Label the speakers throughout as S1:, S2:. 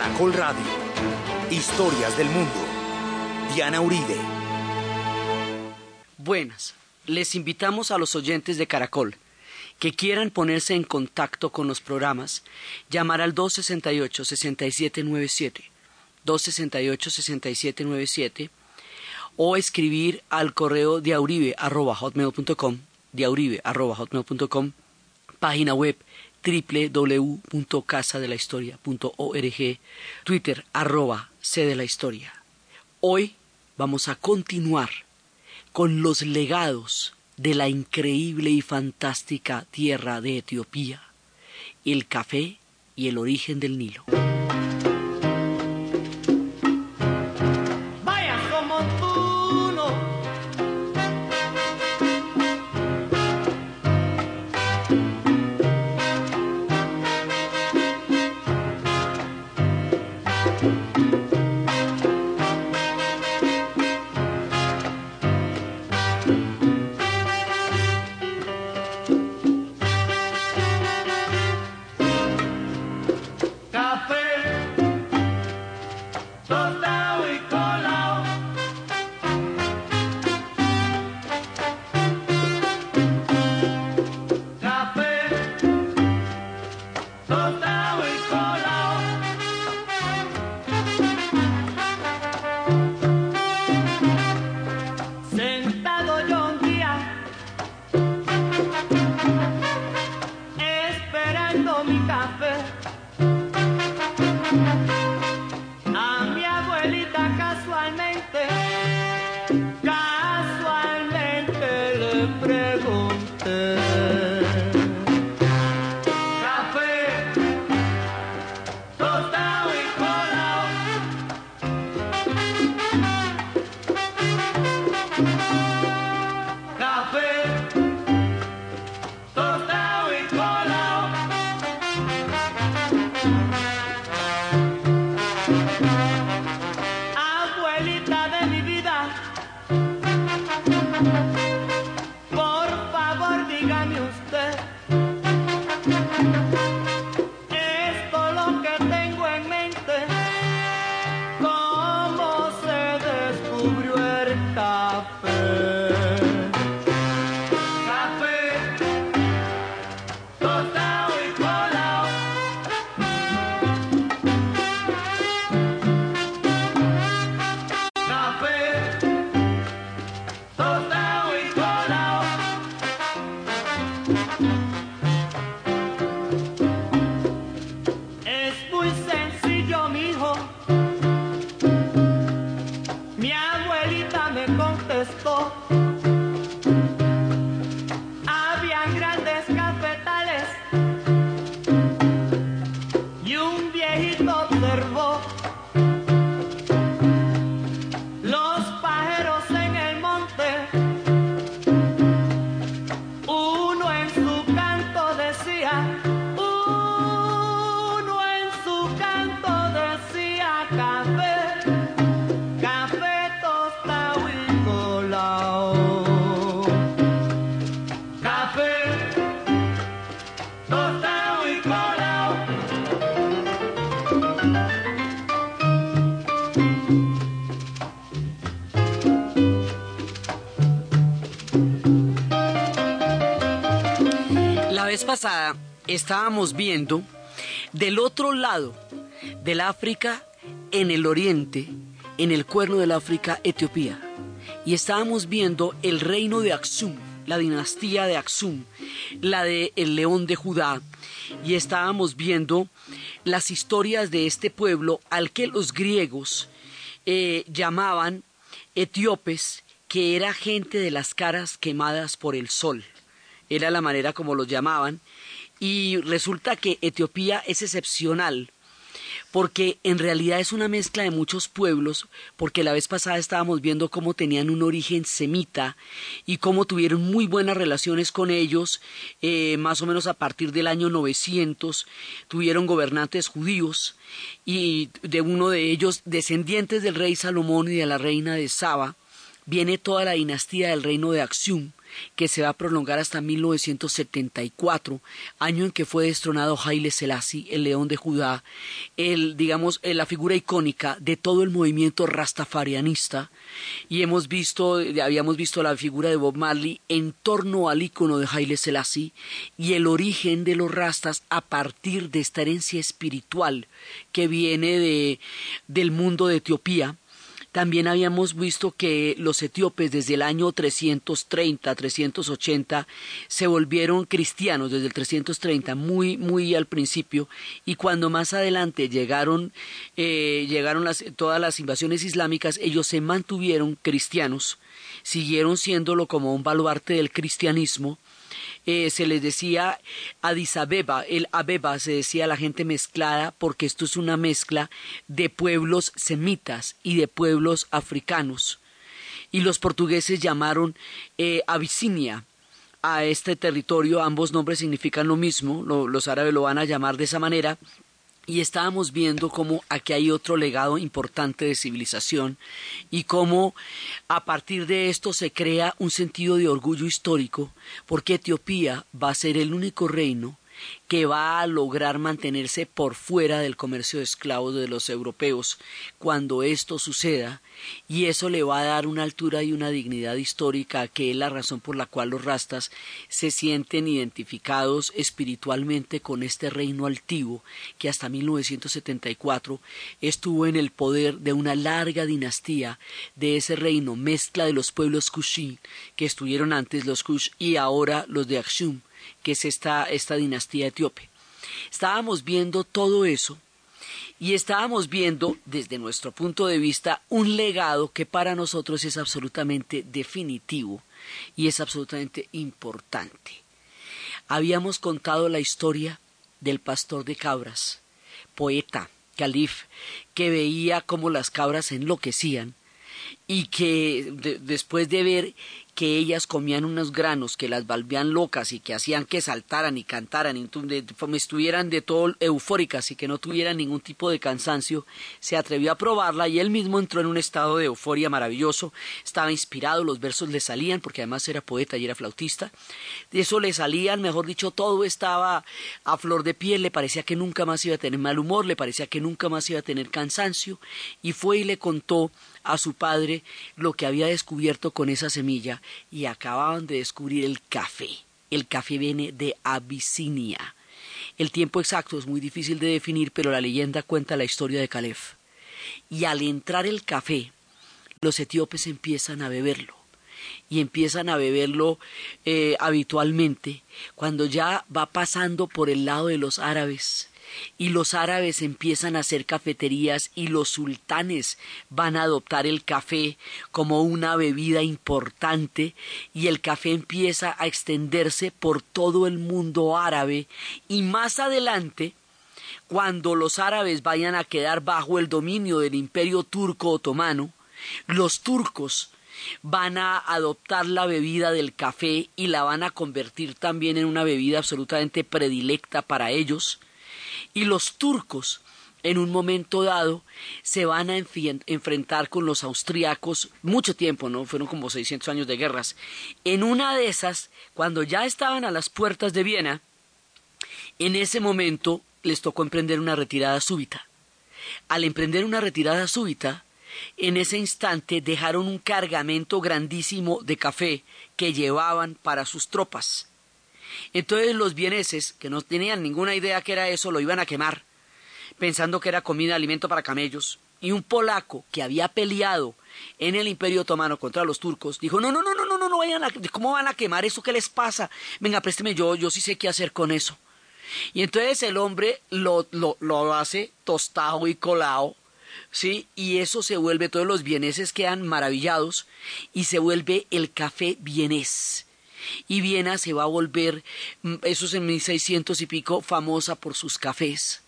S1: Caracol Radio. Historias del mundo. Diana Uribe.
S2: Buenas. Les invitamos a los oyentes de Caracol que quieran ponerse en contacto con los programas, llamar al 268-6797, 268-6797, o escribir al correo diauribe.hotmail.com, diauribe.hotmail.com, página web www.casadelahistoria.org, Twitter arroba C de la Historia. Hoy vamos a continuar con los legados de la increíble y fantástica tierra de Etiopía, el café y el origen del Nilo. Estábamos viendo del otro lado del África, en el oriente, en el cuerno del África, Etiopía. Y estábamos viendo el reino de Aksum, la dinastía de Aksum, la de el león de Judá. Y estábamos viendo las historias de este pueblo al que los griegos eh, llamaban etíopes, que era gente de las caras quemadas por el sol era la manera como los llamaban, y resulta que Etiopía es excepcional porque en realidad es una mezcla de muchos pueblos, porque la vez pasada estábamos viendo cómo tenían un origen semita y cómo tuvieron muy buenas relaciones con ellos, eh, más o menos a partir del año 900, tuvieron gobernantes judíos y de uno de ellos, descendientes del rey Salomón y de la reina de Saba, viene toda la dinastía del reino de Axium, que se va a prolongar hasta 1974, año en que fue destronado Haile Selassie, el león de Judá, el, digamos, la figura icónica de todo el movimiento rastafarianista, y hemos visto, habíamos visto la figura de Bob Marley en torno al icono de Haile Selassie y el origen de los rastas a partir de esta herencia espiritual que viene de, del mundo de Etiopía, también habíamos visto que los etíopes desde el año 330, 380 se volvieron cristianos desde el 330, muy, muy al principio, y cuando más adelante llegaron, eh, llegaron las, todas las invasiones islámicas, ellos se mantuvieron cristianos, siguieron siéndolo como un baluarte del cristianismo, eh, se les decía Addis Abeba, el Abeba se decía la gente mezclada porque esto es una mezcla de pueblos semitas y de pueblos africanos. Y los portugueses llamaron eh, Abisinia a este territorio, ambos nombres significan lo mismo, los árabes lo van a llamar de esa manera, y estábamos viendo cómo aquí hay otro legado importante de civilización y cómo a partir de esto se crea un sentido de orgullo histórico porque Etiopía va a ser el único reino que va a lograr mantenerse por fuera del comercio de esclavos de los europeos cuando esto suceda y eso le va a dar una altura y una dignidad histórica que es la razón por la cual los rastas se sienten identificados espiritualmente con este reino altivo que hasta 1974 estuvo en el poder de una larga dinastía de ese reino mezcla de los pueblos Kushi que estuvieron antes los Kush y ahora los de Aksum que es esta, esta dinastía etíope. Estábamos viendo todo eso y estábamos viendo desde nuestro punto de vista un legado que para nosotros es absolutamente definitivo y es absolutamente importante. Habíamos contado la historia del pastor de cabras, poeta, calif, que veía cómo las cabras enloquecían y que después de ver que ellas comían unos granos que las volvían locas y que hacían que saltaran y cantaran y estuvieran de todo eufóricas y que no tuvieran ningún tipo de cansancio, se atrevió a probarla y él mismo entró en un estado de euforia maravilloso, estaba inspirado, los versos le salían porque además era poeta y era flautista, de eso le salían, mejor dicho, todo estaba a flor de piel, le parecía que nunca más iba a tener mal humor, le parecía que nunca más iba a tener cansancio. Y fue y le contó a su padre lo que había descubierto con esa semilla y acababan de descubrir el café. El café viene de Abisinia. El tiempo exacto es muy difícil de definir, pero la leyenda cuenta la historia de Caleb. Y al entrar el café, los etíopes empiezan a beberlo. Y empiezan a beberlo eh, habitualmente. Cuando ya va pasando por el lado de los árabes, y los árabes empiezan a hacer cafeterías y los sultanes van a adoptar el café como una bebida importante y el café empieza a extenderse por todo el mundo árabe. Y más adelante cuando los árabes vayan a quedar bajo el dominio del imperio turco otomano, los turcos van a adoptar la bebida del café y la van a convertir también en una bebida absolutamente predilecta para ellos, y los turcos en un momento dado se van a enfrentar con los austriacos mucho tiempo, ¿no? Fueron como 600 años de guerras. En una de esas, cuando ya estaban a las puertas de Viena, en ese momento les tocó emprender una retirada súbita. Al emprender una retirada súbita, en ese instante dejaron un cargamento grandísimo de café que llevaban para sus tropas. Entonces los vieneses, que no tenían ninguna idea que era eso, lo iban a quemar, pensando que era comida, alimento para camellos. Y un polaco que había peleado en el Imperio Otomano contra los turcos dijo, no, no, no, no, no, no, no vayan a, ¿cómo van a quemar eso? ¿Qué les pasa? Venga, présteme yo, yo sí sé qué hacer con eso. Y entonces el hombre lo, lo, lo hace tostado y colado, ¿sí? Y eso se vuelve, todos los vieneses quedan maravillados y se vuelve el café vienés y Viena se va a volver, mm, eso es en 1600 y pico, famosa por sus cafés.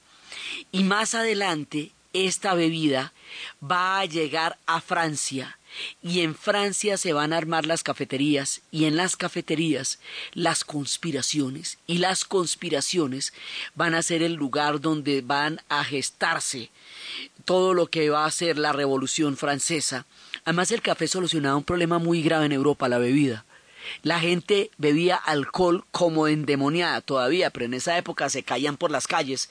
S2: Y más adelante, esta bebida va a llegar a Francia y en Francia se van a armar las cafeterías y en las cafeterías las conspiraciones y las conspiraciones van a ser el lugar donde van a gestarse todo lo que va a ser la revolución francesa. Además el café solucionaba un problema muy grave en Europa, la bebida la gente bebía alcohol como endemoniada todavía, pero en esa época se caían por las calles.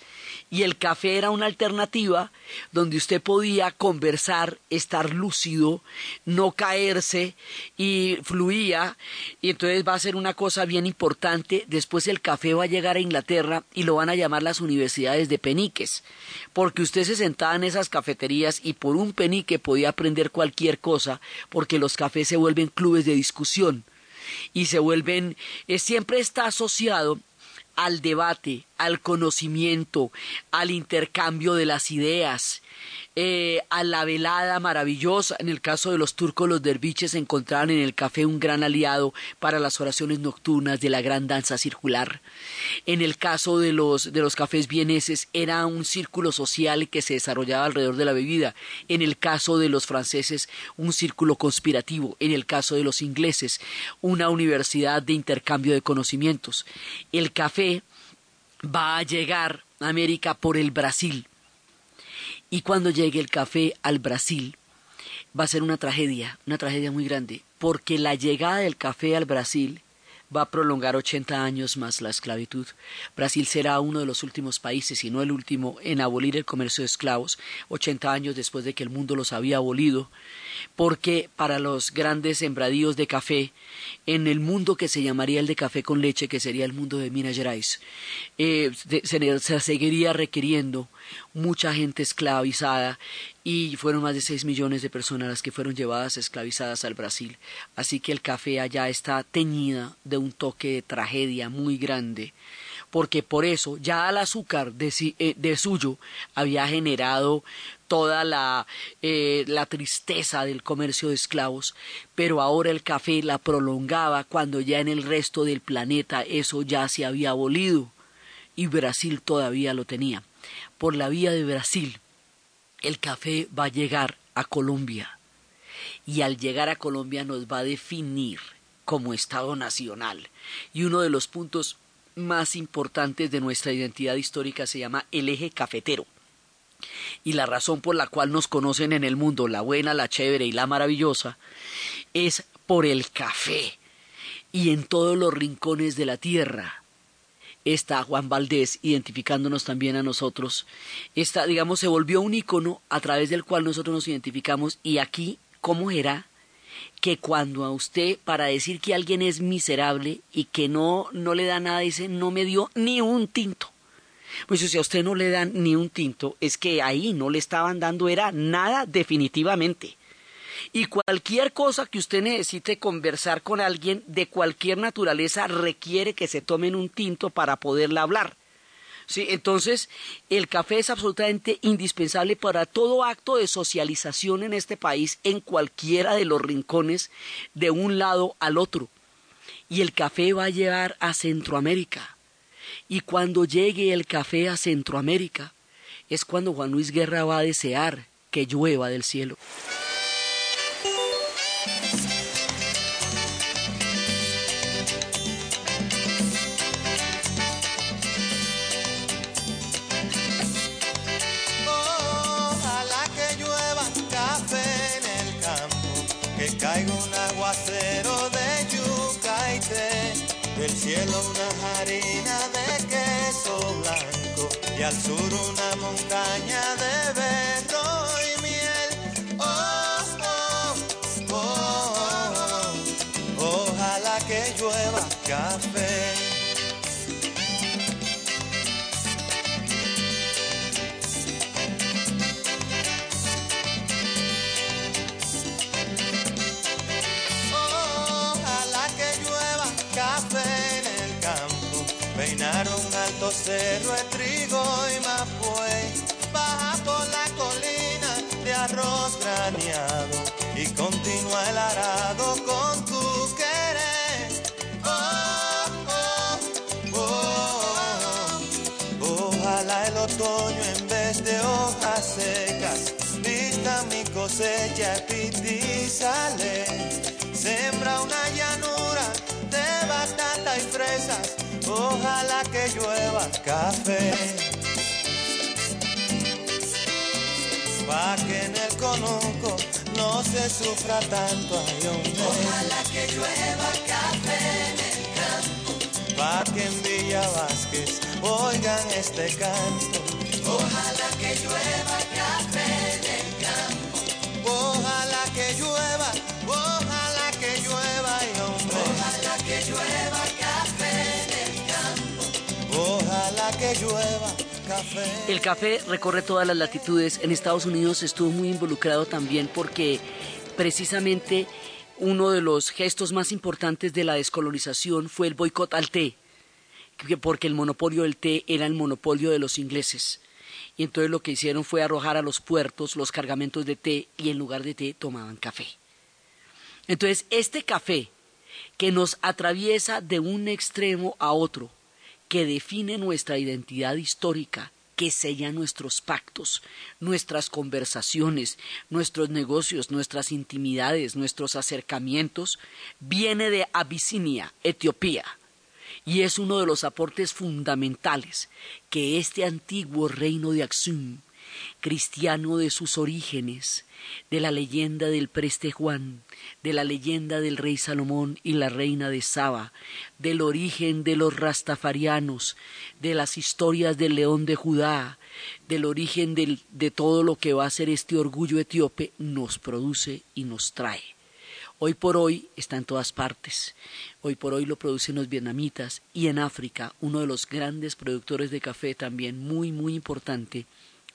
S2: Y el café era una alternativa donde usted podía conversar, estar lúcido, no caerse y fluía. Y entonces va a ser una cosa bien importante, después el café va a llegar a Inglaterra y lo van a llamar las universidades de peniques, porque usted se sentaba en esas cafeterías y por un penique podía aprender cualquier cosa, porque los cafés se vuelven clubes de discusión y se vuelven, eh, siempre está asociado al debate, al conocimiento, al intercambio de las ideas, eh, a la velada maravillosa. En el caso de los turcos, los derviches encontraron en el café un gran aliado para las oraciones nocturnas de la gran danza circular. En el caso de los, de los cafés vieneses, era un círculo social que se desarrollaba alrededor de la bebida. En el caso de los franceses, un círculo conspirativo. En el caso de los ingleses, una universidad de intercambio de conocimientos. El café va a llegar a América por el Brasil. Y cuando llegue el café al Brasil, va a ser una tragedia, una tragedia muy grande, porque la llegada del café al Brasil va a prolongar 80 años más la esclavitud. Brasil será uno de los últimos países, si no el último, en abolir el comercio de esclavos, 80 años después de que el mundo los había abolido, porque para los grandes sembradíos de café, en el mundo que se llamaría el de café con leche, que sería el mundo de Minas Gerais, eh, se, se seguiría requiriendo mucha gente esclavizada y fueron más de seis millones de personas las que fueron llevadas esclavizadas al Brasil. Así que el café allá está teñida de un toque de tragedia muy grande, porque por eso ya el azúcar de, eh, suyo había generado toda la, eh, la tristeza del comercio de esclavos, pero ahora el café la prolongaba cuando ya en el resto del planeta eso ya se había abolido y Brasil todavía lo tenía. Por la vía de Brasil, el café va a llegar a Colombia y al llegar a Colombia nos va a definir como Estado nacional. Y uno de los puntos más importantes de nuestra identidad histórica se llama el eje cafetero. Y la razón por la cual nos conocen en el mundo, la buena, la chévere y la maravillosa, es por el café. Y en todos los rincones de la tierra está Juan Valdés identificándonos también a nosotros. Esta, digamos, se volvió un icono a través del cual nosotros nos identificamos y aquí, ¿cómo era? que cuando a usted para decir que alguien es miserable y que no no le da nada dice no me dio ni un tinto. Pues si a usted no le dan ni un tinto es que ahí no le estaban dando era nada definitivamente. Y cualquier cosa que usted necesite conversar con alguien de cualquier naturaleza requiere que se tomen un tinto para poderla hablar. Sí, entonces el café es absolutamente indispensable para todo acto de socialización en este país en cualquiera de los rincones de un lado al otro. Y el café va a llegar a Centroamérica. Y cuando llegue el café a Centroamérica es cuando Juan Luis Guerra va a desear que llueva del cielo.
S3: Cielo una harina de queso blanco y al sur una montaña de berro cerro de trigo y mapuey, baja por la colina de arroz graneado y continúa el arado con tu querer. Oh, oh, oh, Ojalá el otoño en vez de hojas secas vista mi cosecha y sale. Sembra una llanura de batata y fresas ojalá que llueva café. Pa' que en el conuco no se sufra tanto, ay hombre.
S4: Ojalá que llueva café en el campo.
S3: Pa' que en Villa Vázquez oigan este canto.
S4: Ojalá que llueva café El café
S2: recorre todas las latitudes. En Estados Unidos estuvo muy involucrado también porque precisamente uno de los gestos más importantes de la descolonización fue el boicot al té, que- porque el monopolio del té era el monopolio de los ingleses. Y entonces lo que hicieron fue arrojar a los puertos los cargamentos de té y en lugar de té tomaban café. Entonces, este café que nos atraviesa de un extremo a otro, que define nuestra identidad histórica, que sella nuestros pactos, nuestras conversaciones, nuestros negocios, nuestras intimidades, nuestros acercamientos, viene de Abisinia, Etiopía, y es uno de los aportes fundamentales que este antiguo reino de Aksum, cristiano de sus orígenes, de la leyenda del preste Juan, de la leyenda del rey Salomón y la reina de Saba, del origen de los rastafarianos, de las historias del león de Judá, del origen de todo lo que va a ser este orgullo etíope, nos produce y nos trae. Hoy por hoy está en todas partes. Hoy por hoy lo producen los vietnamitas y en África uno de los grandes productores de café también muy muy importante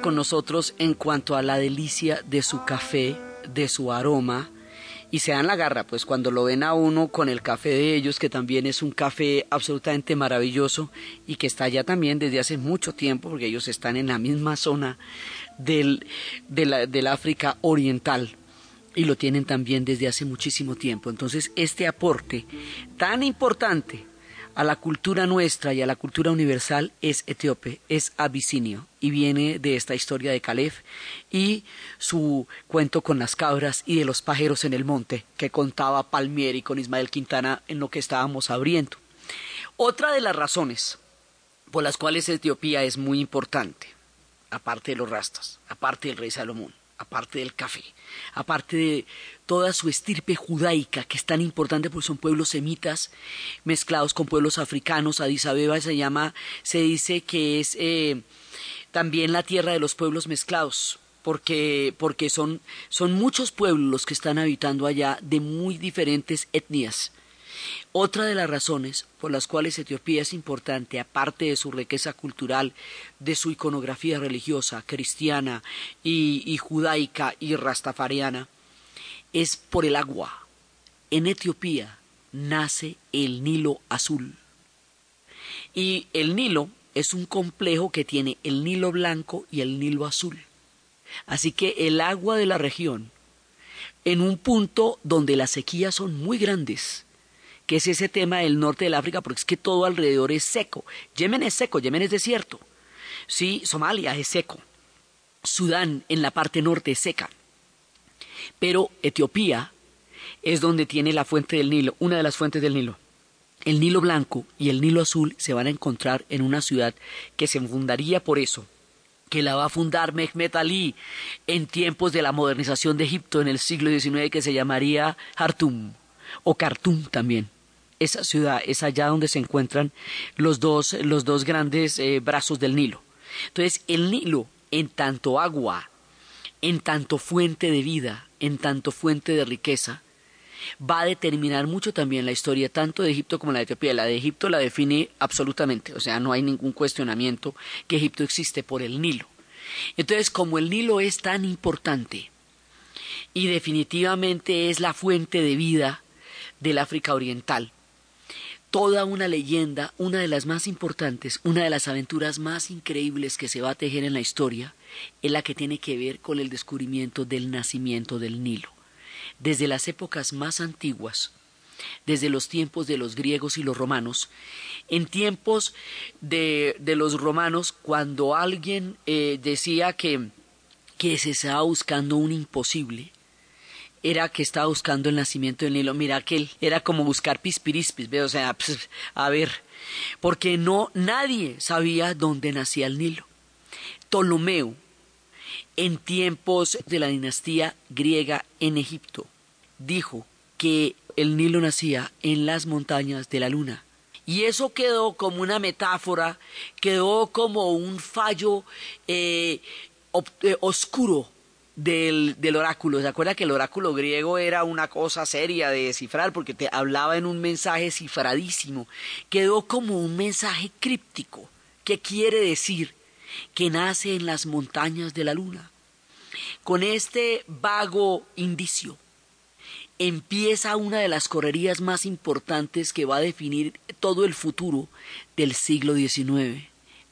S2: Con nosotros en cuanto a la delicia de su café, de su aroma. Y se dan la garra, pues cuando lo ven a uno con el café de ellos, que también es un café absolutamente maravilloso y que está allá también desde hace mucho tiempo, porque ellos están en la misma zona del, del África Oriental y lo tienen también desde hace muchísimo tiempo. Entonces, este aporte tan importante a la cultura nuestra y a la cultura universal es etíope, es abisinio y viene de esta historia de Caleb y su cuento con las cabras y de los pajeros en el monte que contaba Palmieri con Ismael Quintana en lo que estábamos abriendo. Otra de las razones por las cuales Etiopía es muy importante, aparte de los rastas, aparte del rey Salomón, aparte del café, aparte de toda su estirpe judaica, que es tan importante porque son pueblos semitas mezclados con pueblos africanos. Addis Abeba se llama, se dice que es eh, también la tierra de los pueblos mezclados, porque, porque son, son muchos pueblos los que están habitando allá de muy diferentes etnias. Otra de las razones por las cuales Etiopía es importante, aparte de su riqueza cultural, de su iconografía religiosa, cristiana y, judaica y rastafariana, es por el agua. En Etiopía nace el Nilo Azul. Y el Nilo es un complejo que tiene el Nilo Blanco y el Nilo Azul. Así que el agua de la región, en un punto donde las sequías son muy grandes, que es ese tema del norte del África, porque es que todo alrededor es seco. Yemen es seco, Yemen es desierto. Sí, Somalia es seco. Sudán en la parte norte es seca. Pero Etiopía es donde tiene la fuente del Nilo, una de las fuentes del Nilo. El Nilo Blanco y el Nilo Azul se van a encontrar en una ciudad que se fundaría por eso, que la va a fundar Mehmet Ali en tiempos de la modernización de Egipto en el siglo XIX, que se llamaría Hartum o Khartoum también. Esa ciudad es allá donde se encuentran los dos, los dos grandes eh, brazos del Nilo. Entonces, el Nilo, en tanto agua, en tanto fuente de vida, en tanto fuente de riqueza, va a determinar mucho también la historia tanto de Egipto como la de Etiopía. La de Egipto la define absolutamente, o sea, no hay ningún cuestionamiento que Egipto existe por el Nilo. Entonces, como el Nilo es tan importante y definitivamente es la fuente de vida del África Oriental, toda una leyenda, una de las más importantes, una de las aventuras más increíbles que se va a tejer en la historia, es la que tiene que ver con el descubrimiento del nacimiento del Nilo. Desde las épocas más antiguas, desde los tiempos de los griegos y los romanos, en tiempos de, de los romanos, cuando alguien eh, decía que, que se estaba buscando un imposible, era que estaba buscando el nacimiento del Nilo. Mira que él era como buscar pispirispis, o sea, a ver, porque no nadie sabía dónde nacía el Nilo. Ptolomeo, en tiempos de la dinastía griega en Egipto, dijo que el Nilo nacía en las montañas de la luna. Y eso quedó como una metáfora, quedó como un fallo eh, eh, oscuro del, del, oráculo. ¿Se acuerda que el oráculo griego era una cosa seria de descifrar porque te hablaba en un mensaje cifradísimo? Quedó como un mensaje críptico que quiere decir que nace en las montañas de la luna. Con este vago indicio empieza una de las correrías más importantes que va a definir todo el futuro del siglo XIX.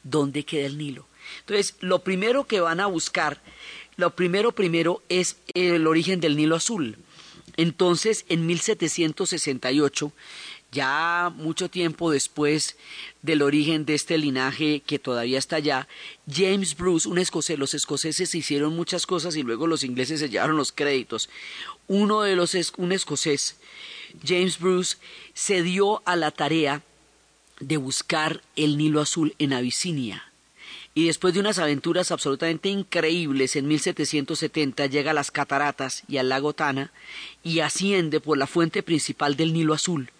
S2: ¿Dónde queda el Nilo? Entonces, lo primero que van a buscar, lo primero primero es el origen del Nilo Azul. Entonces, en 1768 ya mucho tiempo después del origen de este linaje que todavía está allá, James Bruce, un escocés, los escoceses hicieron muchas cosas y luego los ingleses se llevaron los créditos. Uno de los, un escocés, James Bruce, se dio a la tarea de buscar el Nilo Azul en Abisinia. Y después de unas aventuras absolutamente increíbles, en 1770 llega a las cataratas y al lago Tana y asciende por la fuente principal del Nilo Azul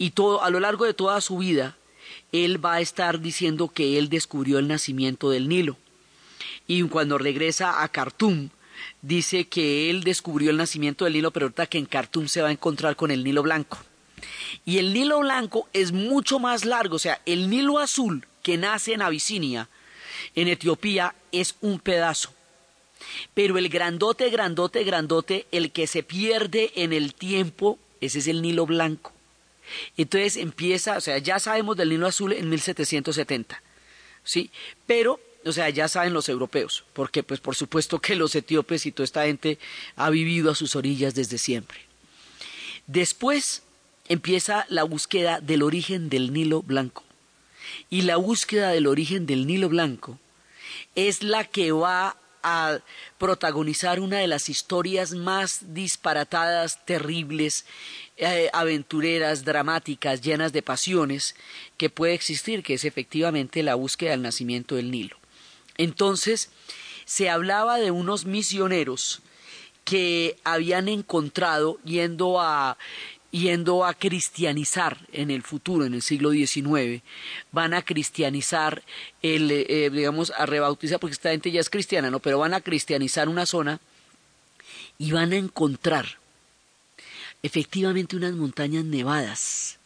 S2: y todo, a lo largo de toda su vida, él va a estar diciendo que él descubrió el nacimiento del Nilo. Y cuando regresa a Khartoum, dice que él descubrió el nacimiento del Nilo, pero ahorita que en Khartoum se va a encontrar con el Nilo Blanco. Y el Nilo Blanco es mucho más largo, o sea, el Nilo Azul que nace en Abisinia, en Etiopía, es un pedazo. Pero el grandote, grandote, grandote, el que se pierde en el tiempo, ese es el Nilo Blanco. Entonces empieza, o sea, ya sabemos del Nilo Azul en 1770, ¿sí? Pero, o sea, ya saben los europeos, porque pues por supuesto que los etíopes y toda esta gente ha vivido a sus orillas desde siempre. Después empieza la búsqueda del origen del Nilo Blanco. Y la búsqueda del origen del Nilo Blanco es la que va a protagonizar una de las historias más disparatadas, terribles, eh, aventureras, dramáticas, llenas de pasiones que puede existir, que es efectivamente la búsqueda del nacimiento del Nilo. Entonces, se hablaba de unos misioneros que habían encontrado yendo a yendo a cristianizar en el futuro, en el siglo XIX, van a cristianizar, el, eh, digamos, a rebautizar, porque esta gente ya es cristiana, ¿no? Pero van a cristianizar una zona y van a encontrar efectivamente unas montañas nevadas.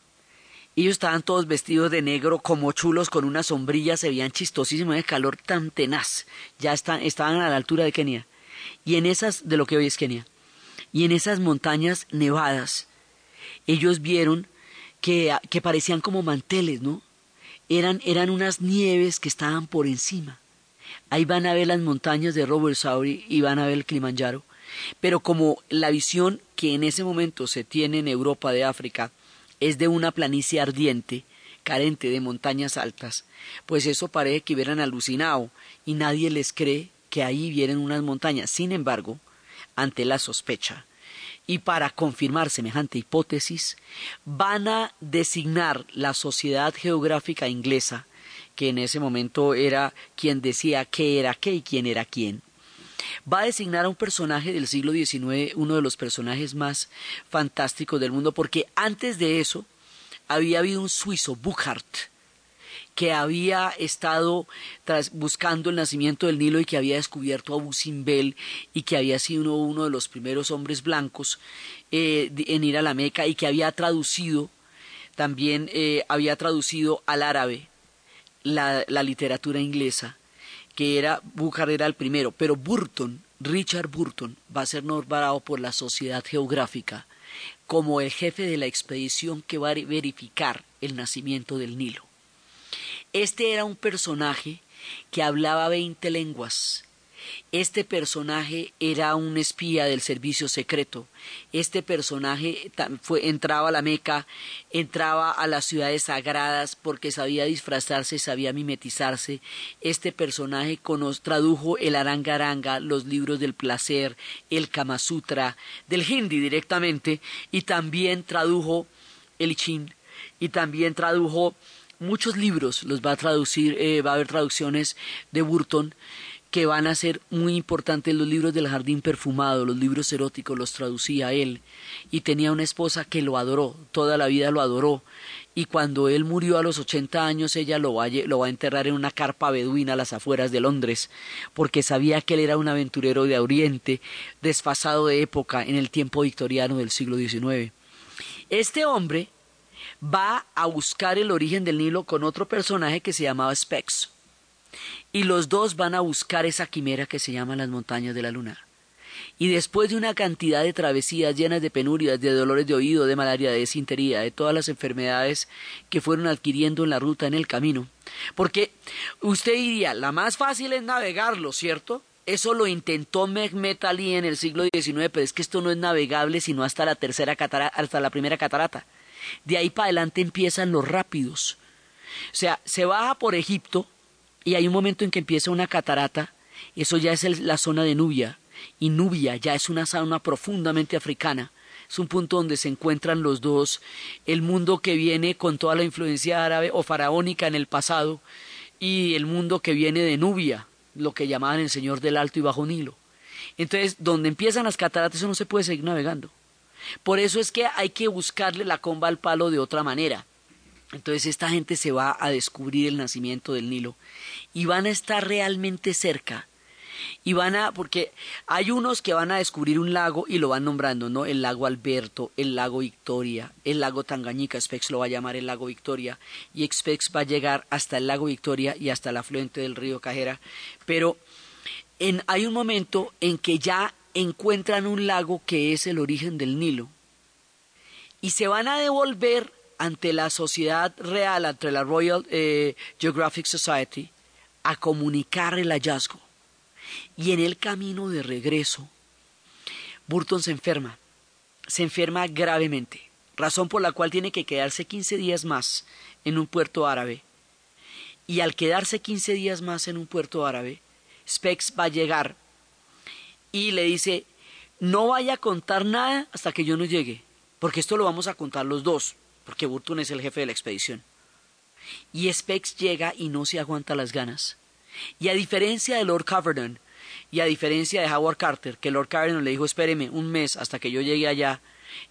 S2: Ellos estaban todos vestidos de negro, como chulos, con una sombrilla, se veían chistosísimos de calor tan tenaz. Ya están, estaban a la altura de Kenia. Y en esas, de lo que hoy es Kenia, y en esas montañas nevadas, ellos vieron que, que parecían como manteles, ¿no? Eran, eran unas nieves que estaban por encima. Ahí van a ver las montañas de Robert Sauri y van a ver el Kilimanjaro. Pero como la visión que en ese momento se tiene en Europa de África es de una planicie ardiente, carente de montañas altas, pues eso parece que hubieran alucinado y nadie les cree que ahí vienen unas montañas. Sin embargo, ante la sospecha, y para confirmar semejante hipótesis, van a designar la Sociedad Geográfica Inglesa, que en ese momento era quien decía qué era qué y quién era quién, va a designar a un personaje del siglo XIX, uno de los personajes más fantásticos del mundo, porque antes de eso había habido un suizo, Buchart, que había estado buscando el nacimiento del Nilo y que había descubierto a Busimbel y que había sido uno, de los primeros hombres blancos eh, en ir a la Meca y que había traducido, también eh, había traducido al árabe la, literatura inglesa, que era, Buchar era el primero, pero Burton, Richard Burton, va a ser nombrado por la Sociedad Geográfica como el jefe de la expedición que va a verificar el nacimiento del Nilo. Este era un personaje que hablaba veinte lenguas. Este personaje era un espía del servicio secreto. Este personaje entraba a la Meca, entraba a las ciudades sagradas porque sabía disfrazarse, sabía mimetizarse. Este personaje tradujo el Arangaranga, los libros del placer, el Kama Sutra, del Hindi directamente, y también tradujo el Chin, y también tradujo muchos libros los va a traducir, eh, va a haber traducciones de Burton que van a ser muy importantes los libros del jardín perfumado, los libros eróticos los traducía él y tenía una esposa que lo adoró, toda la vida lo adoró y cuando él murió a los ochenta años ella lo va, lo va a enterrar en una carpa beduina a las afueras de Londres porque sabía que él era un aventurero de Oriente desfasado de época en el tiempo victoriano del siglo XIX. Este hombre va a buscar el origen del Nilo con otro personaje que se llamaba Spex. Y los dos van a buscar esa quimera que se llama las montañas de la luna. Y después de una cantidad de travesías llenas de penurias, de dolores de oído, de malaria, de desintería, de todas las enfermedades que fueron adquiriendo en la ruta, en el camino, porque usted diría, la más fácil es navegarlo, ¿cierto? Eso lo intentó Mehmet Ali en el siglo XIX, pero es que esto no es navegable sino hasta la tercera hasta la primera catarata. De ahí para adelante empiezan los rápidos. O sea, se baja por Egipto y hay un momento en que empieza una catarata, eso ya es la zona de Nubia, y Nubia ya es una zona profundamente africana. Es un punto donde se encuentran los dos, el mundo que viene con toda la influencia árabe o faraónica en el pasado, y el mundo que viene de Nubia, lo que llamaban el Señor del Alto y Bajo Nilo. Entonces, donde empiezan las cataratas, eso no se puede seguir navegando. Por eso es que hay que buscarle la comba al palo de otra manera. Entonces esta gente se va a descubrir el nacimiento del Nilo y van a estar realmente cerca. Y van a, porque hay unos que van a descubrir un lago y lo van nombrando, ¿no? El lago Alberto, el lago Victoria, el lago Tangañica, Spex lo va a llamar el lago Victoria, y Spex va a llegar hasta el lago Victoria y hasta el afluente del río Cajera. Pero en, hay un momento en que ya encuentran un lago que es el origen del Nilo y se van a devolver ante la sociedad real, ante la Royal eh, Geographic Society, a comunicar el hallazgo. Y en el camino de regreso, Burton se enferma, se enferma gravemente, razón por la cual tiene que quedarse 15 días más en un puerto árabe. Y al quedarse 15 días más en un puerto árabe, Spex va a llegar y le dice, no vaya a contar nada hasta que yo no llegue, porque esto lo vamos a contar los dos, porque Burton es el jefe de la expedición. Y Spex llega y no se aguanta las ganas. Y a diferencia de Lord Coverdon, y a diferencia de Howard Carter, que Lord Coverdon le dijo, espéreme un mes hasta que yo llegue allá,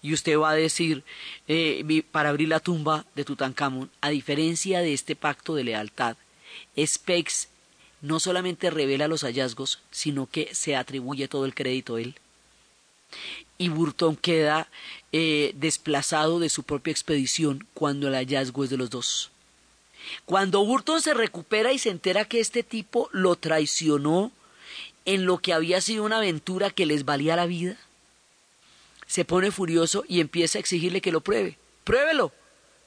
S2: y usted va a decir, eh, para abrir la tumba de Tutankamón, a diferencia de este pacto de lealtad, Spex no solamente revela los hallazgos, sino que se atribuye todo el crédito a él. Y Burton queda eh, desplazado de su propia expedición cuando el hallazgo es de los dos. Cuando Burton se recupera y se entera que este tipo lo traicionó en lo que había sido una aventura que les valía la vida, se pone furioso y empieza a exigirle que lo pruebe. Pruébelo,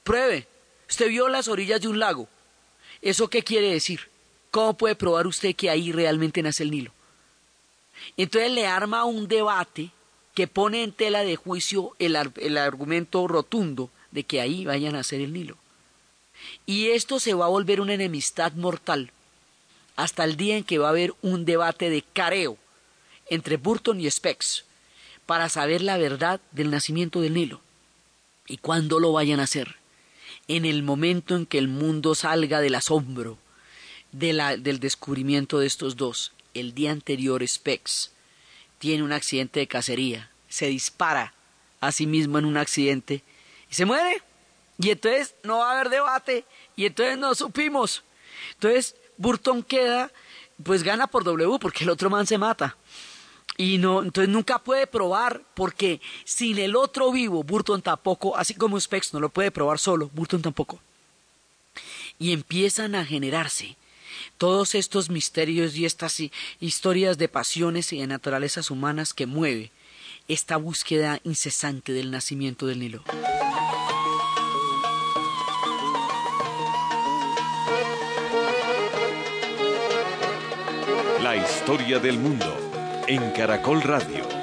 S2: pruebe. Usted vio las orillas de un lago. ¿Eso qué quiere decir? ¿Cómo puede probar usted que ahí realmente nace el Nilo? Entonces le arma un debate que pone en tela de juicio el, argumento rotundo de que ahí vaya a nacer el Nilo. Y esto se va a volver una enemistad mortal hasta el día en que va a haber un debate de careo entre Burton y Spex para saber la verdad del nacimiento del Nilo. ¿Y cuándo lo vayan a hacer? En el momento en que el mundo salga del asombro del descubrimiento de estos dos. El día anterior, Spex tiene un accidente de cacería, se dispara a sí mismo en un accidente y se muere. Y entonces no va a haber debate y entonces no supimos. Entonces Burton queda, pues gana por W porque el otro man se mata. Y no, entonces nunca puede probar porque sin el otro vivo, Burton tampoco, así como Spex no lo puede probar solo, Burton tampoco. Y empiezan a generarse todos estos misterios y estas historias de pasiones y de naturalezas humanas que mueve esta búsqueda incesante del nacimiento del Nilo.
S5: La historia del mundo en Caracol Radio.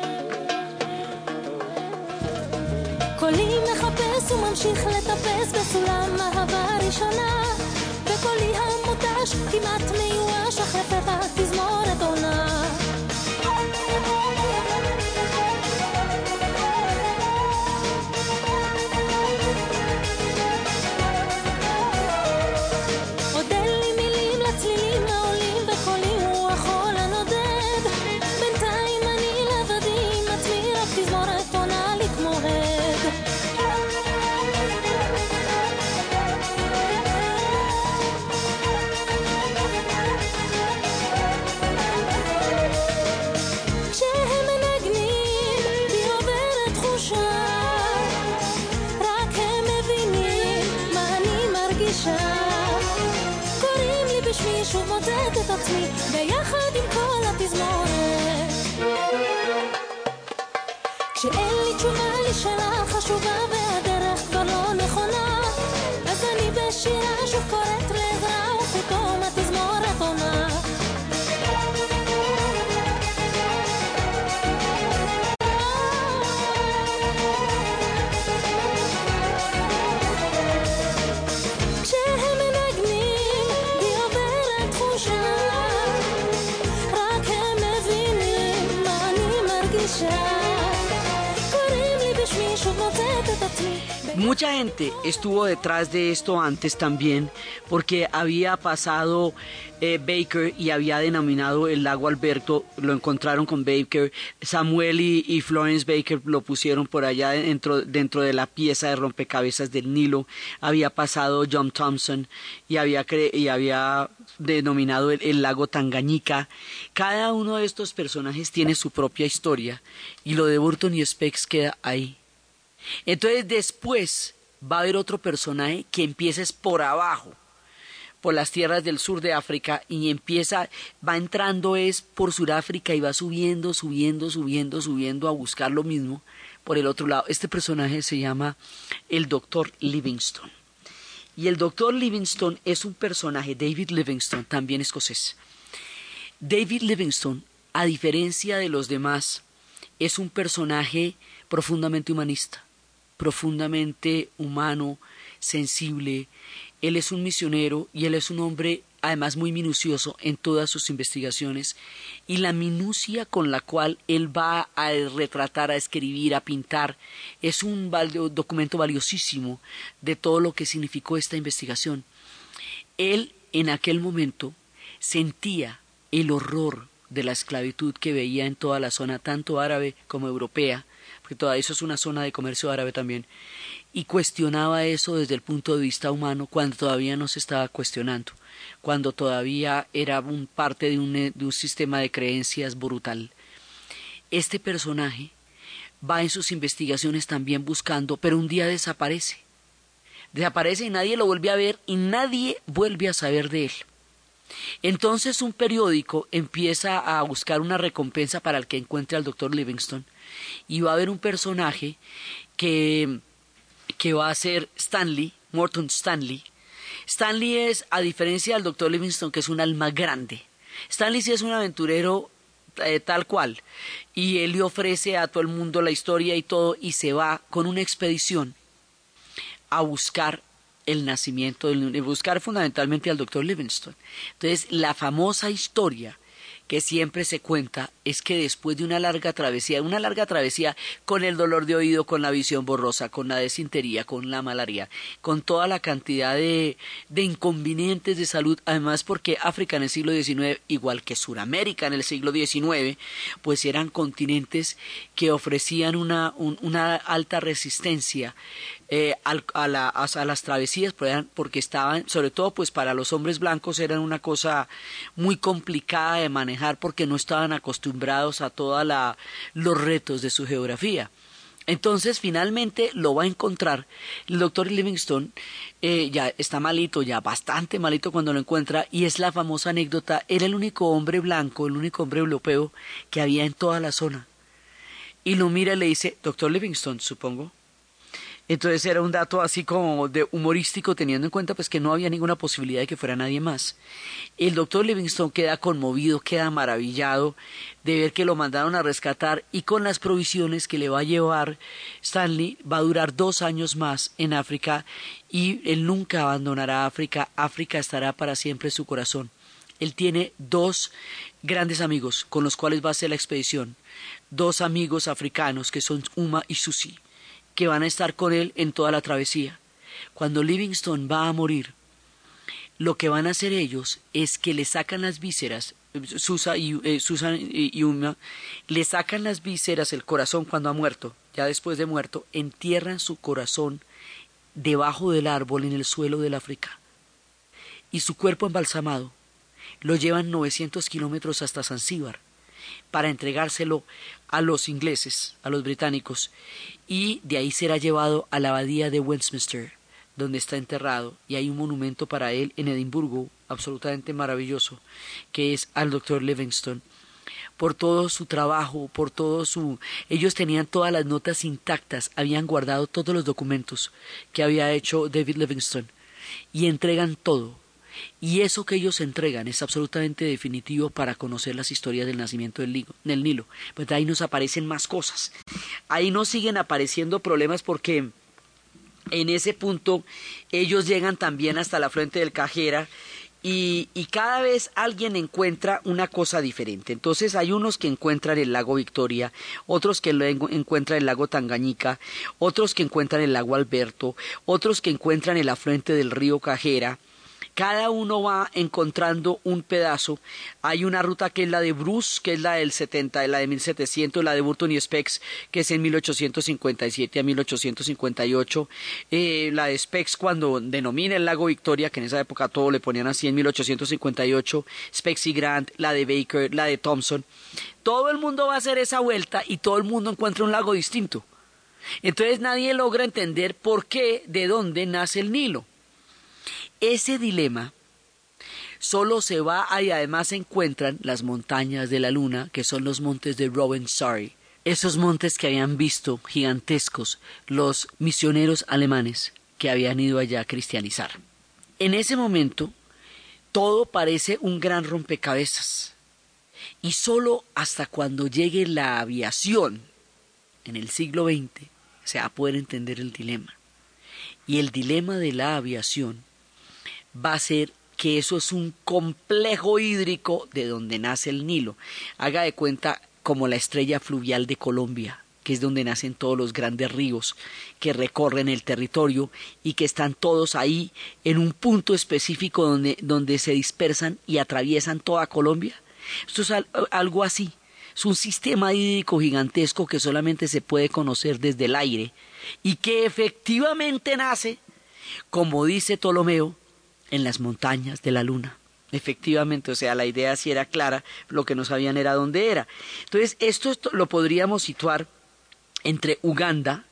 S6: קולי המותש כמעט מיואש אך לפתע תזמורת עונה
S2: estuvo detrás de esto antes también, porque había pasado eh, Baker y había denominado el lago Alberto, lo encontraron con Baker, Samuel y, Florence Baker lo pusieron por allá dentro, dentro de la pieza de rompecabezas del Nilo, había pasado John Thompson y había, y había denominado el, el, lago Tangañica. Cada uno de estos personajes tiene su propia historia y lo de Burton y Spex queda ahí. Entonces después va a haber otro personaje que empieza por abajo, por las tierras del sur de África y empieza, va entrando es por Sudáfrica y va subiendo, subiendo, subiendo, subiendo a buscar lo mismo por el otro lado. Este personaje se llama el doctor Livingstone. Y el doctor Livingstone es un personaje, David Livingstone, también escocés. David Livingstone, a diferencia de los demás, es un personaje profundamente humanista profundamente humano, sensible. Él es un misionero y él es un hombre además muy minucioso en todas sus investigaciones y la minucia con la cual él va a retratar, a escribir, a pintar, es un documento valiosísimo de todo lo que significó esta investigación. Él en aquel momento sentía el horror de la esclavitud que veía en toda la zona, tanto árabe como europea, porque toda eso es una zona de comercio árabe también, y cuestionaba eso desde el punto de vista humano cuando todavía no se estaba cuestionando, cuando todavía era un parte de un, de un sistema de creencias brutal. Este personaje va en sus investigaciones también buscando, pero un día desaparece. Desaparece y nadie lo vuelve a ver y nadie vuelve a saber de él. Entonces un periódico empieza a buscar una recompensa para el que encuentre al doctor Livingstone y va a haber un personaje que, que va a ser Stanley, Morton Stanley. Stanley es, a diferencia del doctor Livingstone, que es un alma grande. Stanley sí es un aventurero eh, tal cual y él le ofrece a todo el mundo la historia y todo y se va con una expedición a buscar el nacimiento, de buscar fundamentalmente al doctor Livingstone. Entonces, la famosa historia que siempre se cuenta es que después de una larga travesía, una larga travesía con el dolor de oído, con la visión borrosa, con la desintería, con la malaria, con toda la cantidad de, de inconvenientes de salud, además porque África en el siglo XIX, igual que Suramérica en el siglo XIX, pues eran continentes que ofrecían una, una alta resistencia eh, a, las travesías porque estaban, sobre todo pues para los hombres blancos eran una cosa muy complicada de manejar porque no estaban acostumbrados a todos los retos de su geografía. Entonces finalmente lo va a encontrar el doctor Livingstone, eh, ya está malito, ya bastante malito cuando lo encuentra, y es la famosa anécdota, era el único hombre blanco, el único hombre europeo que había en toda la zona. Y lo mira y le dice, doctor Livingstone, supongo. Entonces era un dato así como de humorístico teniendo en cuenta pues que no había ninguna posibilidad de que fuera nadie más. El doctor Livingstone queda conmovido, queda maravillado de ver que lo mandaron a rescatar y con las provisiones que le va a llevar Stanley va a durar dos años más en África y él nunca abandonará África, África estará para siempre en su corazón. Él tiene dos grandes amigos con los cuales va a hacer la expedición, dos amigos africanos que son Uma y Susi que van a estar con él en toda la travesía. Cuando Livingstone va a morir, lo que van a hacer ellos es que le sacan las vísceras, Susa y, eh, Susan y Uma, le sacan las vísceras, el corazón cuando ha muerto, ya después de muerto, entierran su corazón debajo del árbol en el suelo del África. Y su cuerpo embalsamado lo llevan 900 kilómetros hasta Zanzíbar para entregárselo a los ingleses, a los británicos, y de ahí será llevado a la abadía de Westminster, donde está enterrado, y hay un monumento para él en Edimburgo, absolutamente maravilloso, que es al doctor Livingstone. Por todo su trabajo, por todo su... Ellos tenían todas las notas intactas, habían guardado todos los documentos que había hecho David Livingstone y entregan todo, y eso que ellos entregan es absolutamente definitivo para conocer las historias del nacimiento del, Nilo. Pues ahí nos aparecen más cosas. Ahí nos siguen apareciendo problemas porque en ese punto ellos llegan también hasta la frente del Cajera y, y, cada vez alguien encuentra una cosa diferente. Entonces hay unos que encuentran el lago Victoria, otros que encuentran el lago Tangañica, otros que encuentran el lago Alberto, otros que encuentran el afluente del río Cajera, cada uno va encontrando un pedazo. Hay una ruta que es la de Bruce, que es la del 70, la de 1700, la de Burton y Specs, que es en 1857 a 1858. Eh, la de Specs cuando denomina el lago Victoria, que en esa época todo le ponían así en 1858. Specs y Grant, la de Baker, la de Thompson. Todo el mundo va a hacer esa vuelta y todo el mundo encuentra un lago distinto. Entonces nadie logra entender por qué, de dónde nace el Nilo. Ese dilema solo se va y además se encuentran las montañas de la luna, que son los montes de Sorry, esos montes que habían visto gigantescos los misioneros alemanes que habían ido allá a cristianizar. En ese momento, todo parece un gran rompecabezas. Y solo hasta cuando llegue la aviación, en el siglo XX, se va a poder entender el dilema. Y el dilema de la aviación va a ser que eso es un complejo hídrico de donde nace el Nilo. Haga de cuenta como la estrella fluvial de Colombia, que es donde nacen todos los grandes ríos que recorren el territorio y que están todos ahí en un punto específico donde, donde se dispersan y atraviesan toda Colombia. Esto es algo así. Es un sistema hídrico gigantesco que solamente se puede conocer desde el aire y que efectivamente nace, como dice Ptolomeo, en las montañas de la luna. Efectivamente, o sea, la idea sí era clara, lo que no sabían era dónde era. Entonces, esto, lo podríamos situar entre Uganda,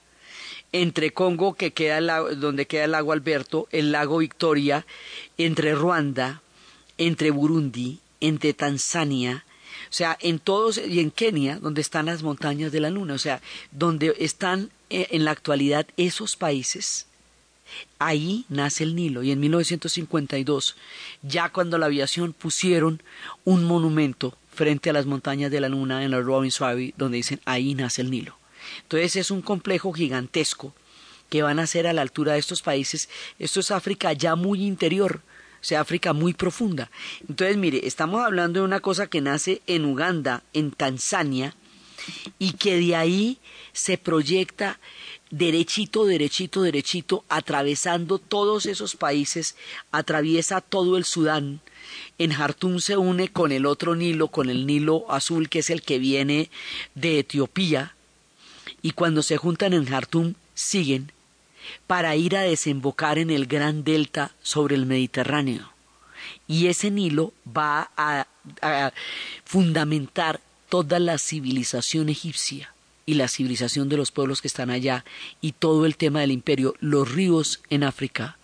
S2: entre Congo, que queda el donde queda el lago Alberto, el lago Victoria, entre Ruanda, entre Burundi, entre Tanzania, o sea, en todos, y en Kenia, donde están las montañas de la luna, o sea, donde están eh, en la actualidad esos países, ahí nace el Nilo. Y en 1952, ya cuando la aviación pusieron un monumento frente a las montañas de la luna en la Robins Valley, donde dicen ahí nace el Nilo. Entonces es un complejo gigantesco que van a ser a la altura de estos países. Esto es África ya muy interior, o sea, África muy profunda. Entonces, mire, estamos hablando de una cosa que nace en Uganda, en Tanzania, y que de ahí se proyecta derechito, derechito, derechito, atravesando todos esos países, atraviesa todo el Sudán. En Jartum se une con el otro Nilo, con el Nilo azul, que es el que viene de Etiopía, y cuando se juntan en Jartum siguen para ir a desembocar en el gran delta sobre el Mediterráneo. Y ese Nilo va a, a fundamentar toda la civilización egipcia y la civilización de los pueblos que están allá y todo el tema del imperio. Los ríos en África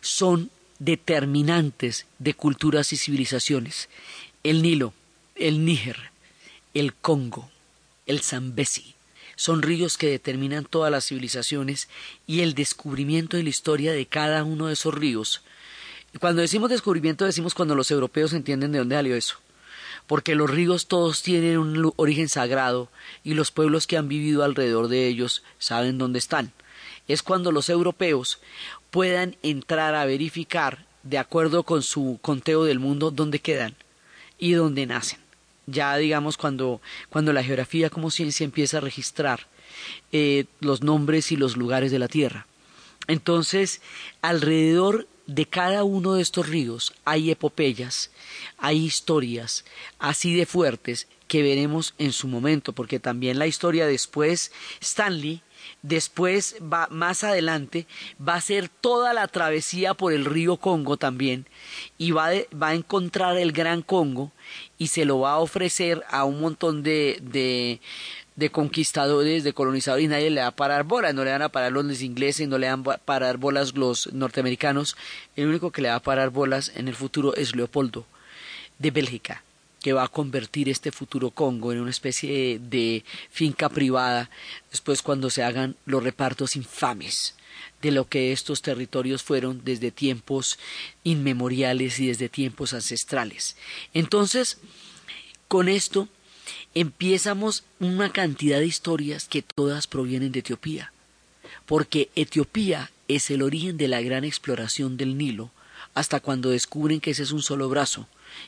S2: son determinantes de culturas y civilizaciones. El Nilo, el Níger, el Congo, el Zambezi, son ríos que determinan todas las civilizaciones y el descubrimiento de la historia de cada uno de esos ríos. Cuando decimos descubrimiento decimos cuando los europeos entienden de dónde salió eso. Porque los ríos todos tienen un origen sagrado y los pueblos que han vivido alrededor de ellos saben dónde están. Es cuando los europeos puedan entrar a verificar, de acuerdo con su conteo del mundo, dónde quedan y dónde nacen ya digamos cuando, cuando la geografía como ciencia empieza a registrar eh, los nombres y los lugares de la Tierra. Entonces, alrededor de cada uno de estos ríos hay epopeyas, hay historias así de fuertes que veremos en su momento, porque también la historia después, Stanley, después va más adelante, va a ser toda la travesía por el río Congo también, y va, va a encontrar el Gran Congo y se lo va a ofrecer a un montón de, de conquistadores, de colonizadores, y nadie le va a parar bolas, no le van a parar los ingleses, no le van a parar bolas los norteamericanos, el único que le va a parar bolas en el futuro es Leopoldo de Bélgica, que va a convertir este futuro Congo en una especie de, de finca privada después cuando se hagan los repartos infames de lo que estos territorios fueron desde tiempos inmemoriales y desde tiempos ancestrales. Entonces, con esto empiezamos una cantidad de historias que todas provienen de Etiopía, porque Etiopía es el origen de la gran exploración del Nilo, hasta cuando descubren que ese es un solo brazo,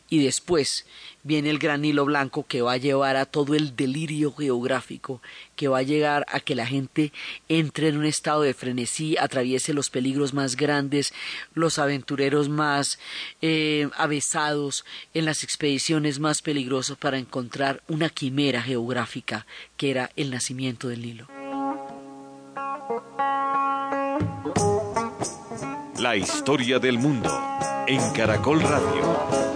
S2: y después viene el gran Nilo Blanco que va a llevar a todo el delirio geográfico, que va a llegar a que la gente entre en un estado de frenesí, atraviese los peligros más grandes, los aventureros más eh, avesados, en las expediciones más peligrosas para encontrar una quimera geográfica que era el nacimiento del Nilo.
S5: La historia del mundo en Caracol Radio.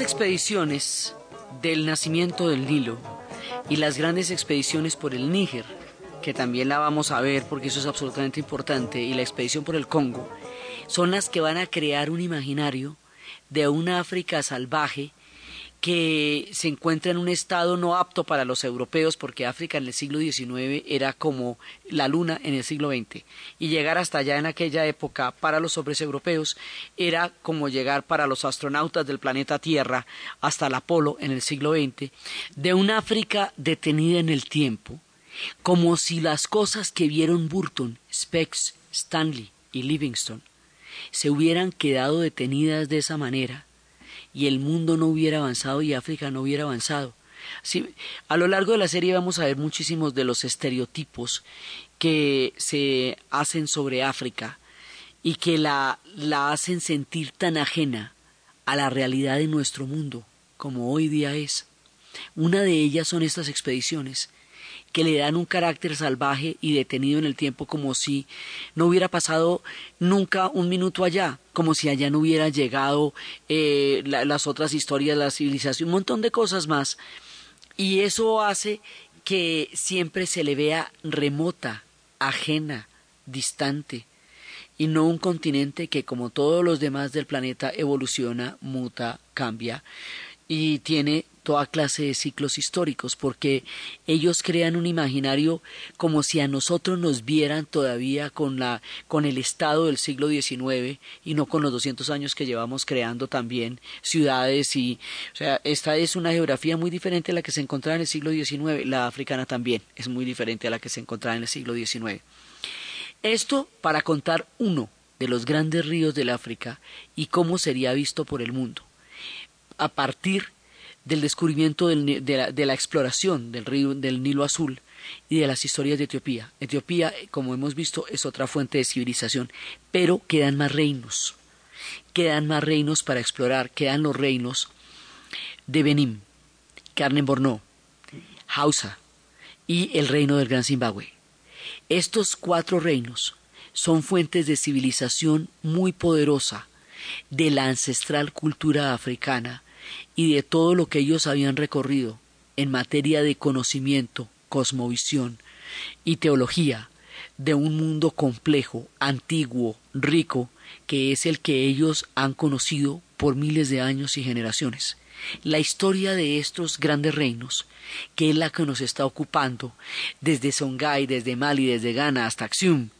S2: Expediciones del nacimiento del Nilo y las grandes expediciones por el Níger que también la vamos a ver porque eso es absolutamente importante, y la expedición por el Congo, son las que van a crear un imaginario de una África salvaje que se encuentra en un estado no apto para los europeos porque África en el siglo XIX era como la luna en el siglo XX y llegar hasta allá en aquella época para los hombres europeos era como llegar para los astronautas del planeta Tierra hasta el Apolo en el siglo XX de una África detenida en el tiempo como si las cosas que vieron Burton, Spex, Stanley y Livingstone se hubieran quedado detenidas de esa manera y el mundo no hubiera avanzado y África no hubiera avanzado. a lo largo de la serie vamos a ver muchísimos de los estereotipos que se hacen sobre África y que la, la hacen sentir tan ajena a la realidad de nuestro mundo como hoy día es. Una de ellas son estas expediciones que le dan un carácter salvaje y detenido en el tiempo como si no hubiera pasado nunca un minuto allá, como si allá no hubiera llegado eh, las otras historias, la civilización, un montón de cosas más. Y eso hace que siempre se le vea remota, ajena, distante, y no un continente que como todos los demás del planeta evoluciona, muta, cambia y tiene toda clase de ciclos históricos, porque ellos crean un imaginario como si a nosotros nos vieran todavía con, la, con el estado del siglo XIX y no con los 200 años que llevamos creando también ciudades y, o sea, esta es una geografía muy diferente a la que se encontraba en el siglo XIX, la africana también es muy diferente a la que se encontraba en el siglo XIX. Esto para contar uno de los grandes ríos del África y cómo sería visto por el mundo. A partir del descubrimiento de, la, exploración del río del Nilo Azul y de las historias de Etiopía. Etiopía, como hemos visto, es otra fuente de civilización, pero quedan más reinos, quedan más reinos para explorar, quedan los reinos de Benín, Carnen Borno, Hausa y el reino del Gran Zimbabue. Estos cuatro reinos son fuentes de civilización muy poderosa de la ancestral cultura africana y de todo lo que ellos habían recorrido en materia de conocimiento, cosmovisión y teología de un mundo complejo, antiguo, rico, que es el que ellos han conocido por miles de años y generaciones. La historia de estos grandes reinos, que es la que nos está ocupando, desde Songhai, desde Mali, desde Ghana hasta Axium,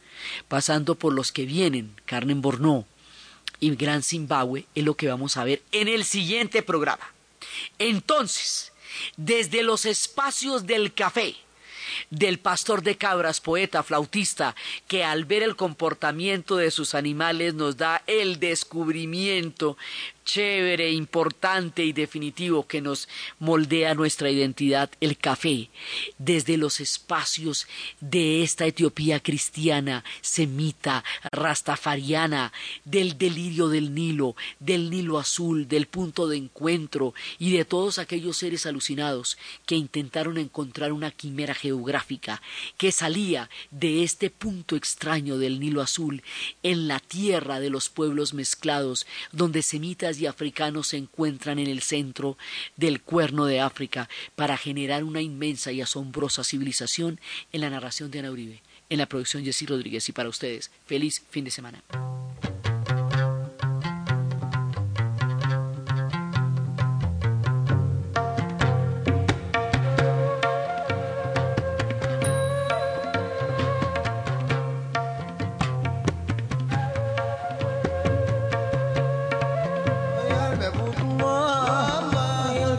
S2: pasando por los que vienen, Carmen Borno, y Gran Zimbabue es lo que vamos a ver en el siguiente programa. Entonces, desde los espacios del café, del pastor de cabras, poeta, flautista, que al ver el comportamiento de sus animales nos da el descubrimiento chévere, importante y definitivo que nos moldea nuestra identidad, el café, desde los espacios de esta Etiopía cristiana, semita, rastafariana, del delirio del Nilo, del Nilo azul, del punto de encuentro y de todos aquellos seres alucinados que intentaron encontrar una quimera geográfica que salía de este punto extraño del Nilo azul en la tierra de los pueblos mezclados, donde semitas y africanos se encuentran en el centro del cuerno de África para generar una inmensa y asombrosa civilización en la narración de Ana Uribe, en la producción Jessy Rodríguez y para ustedes, feliz fin de semana.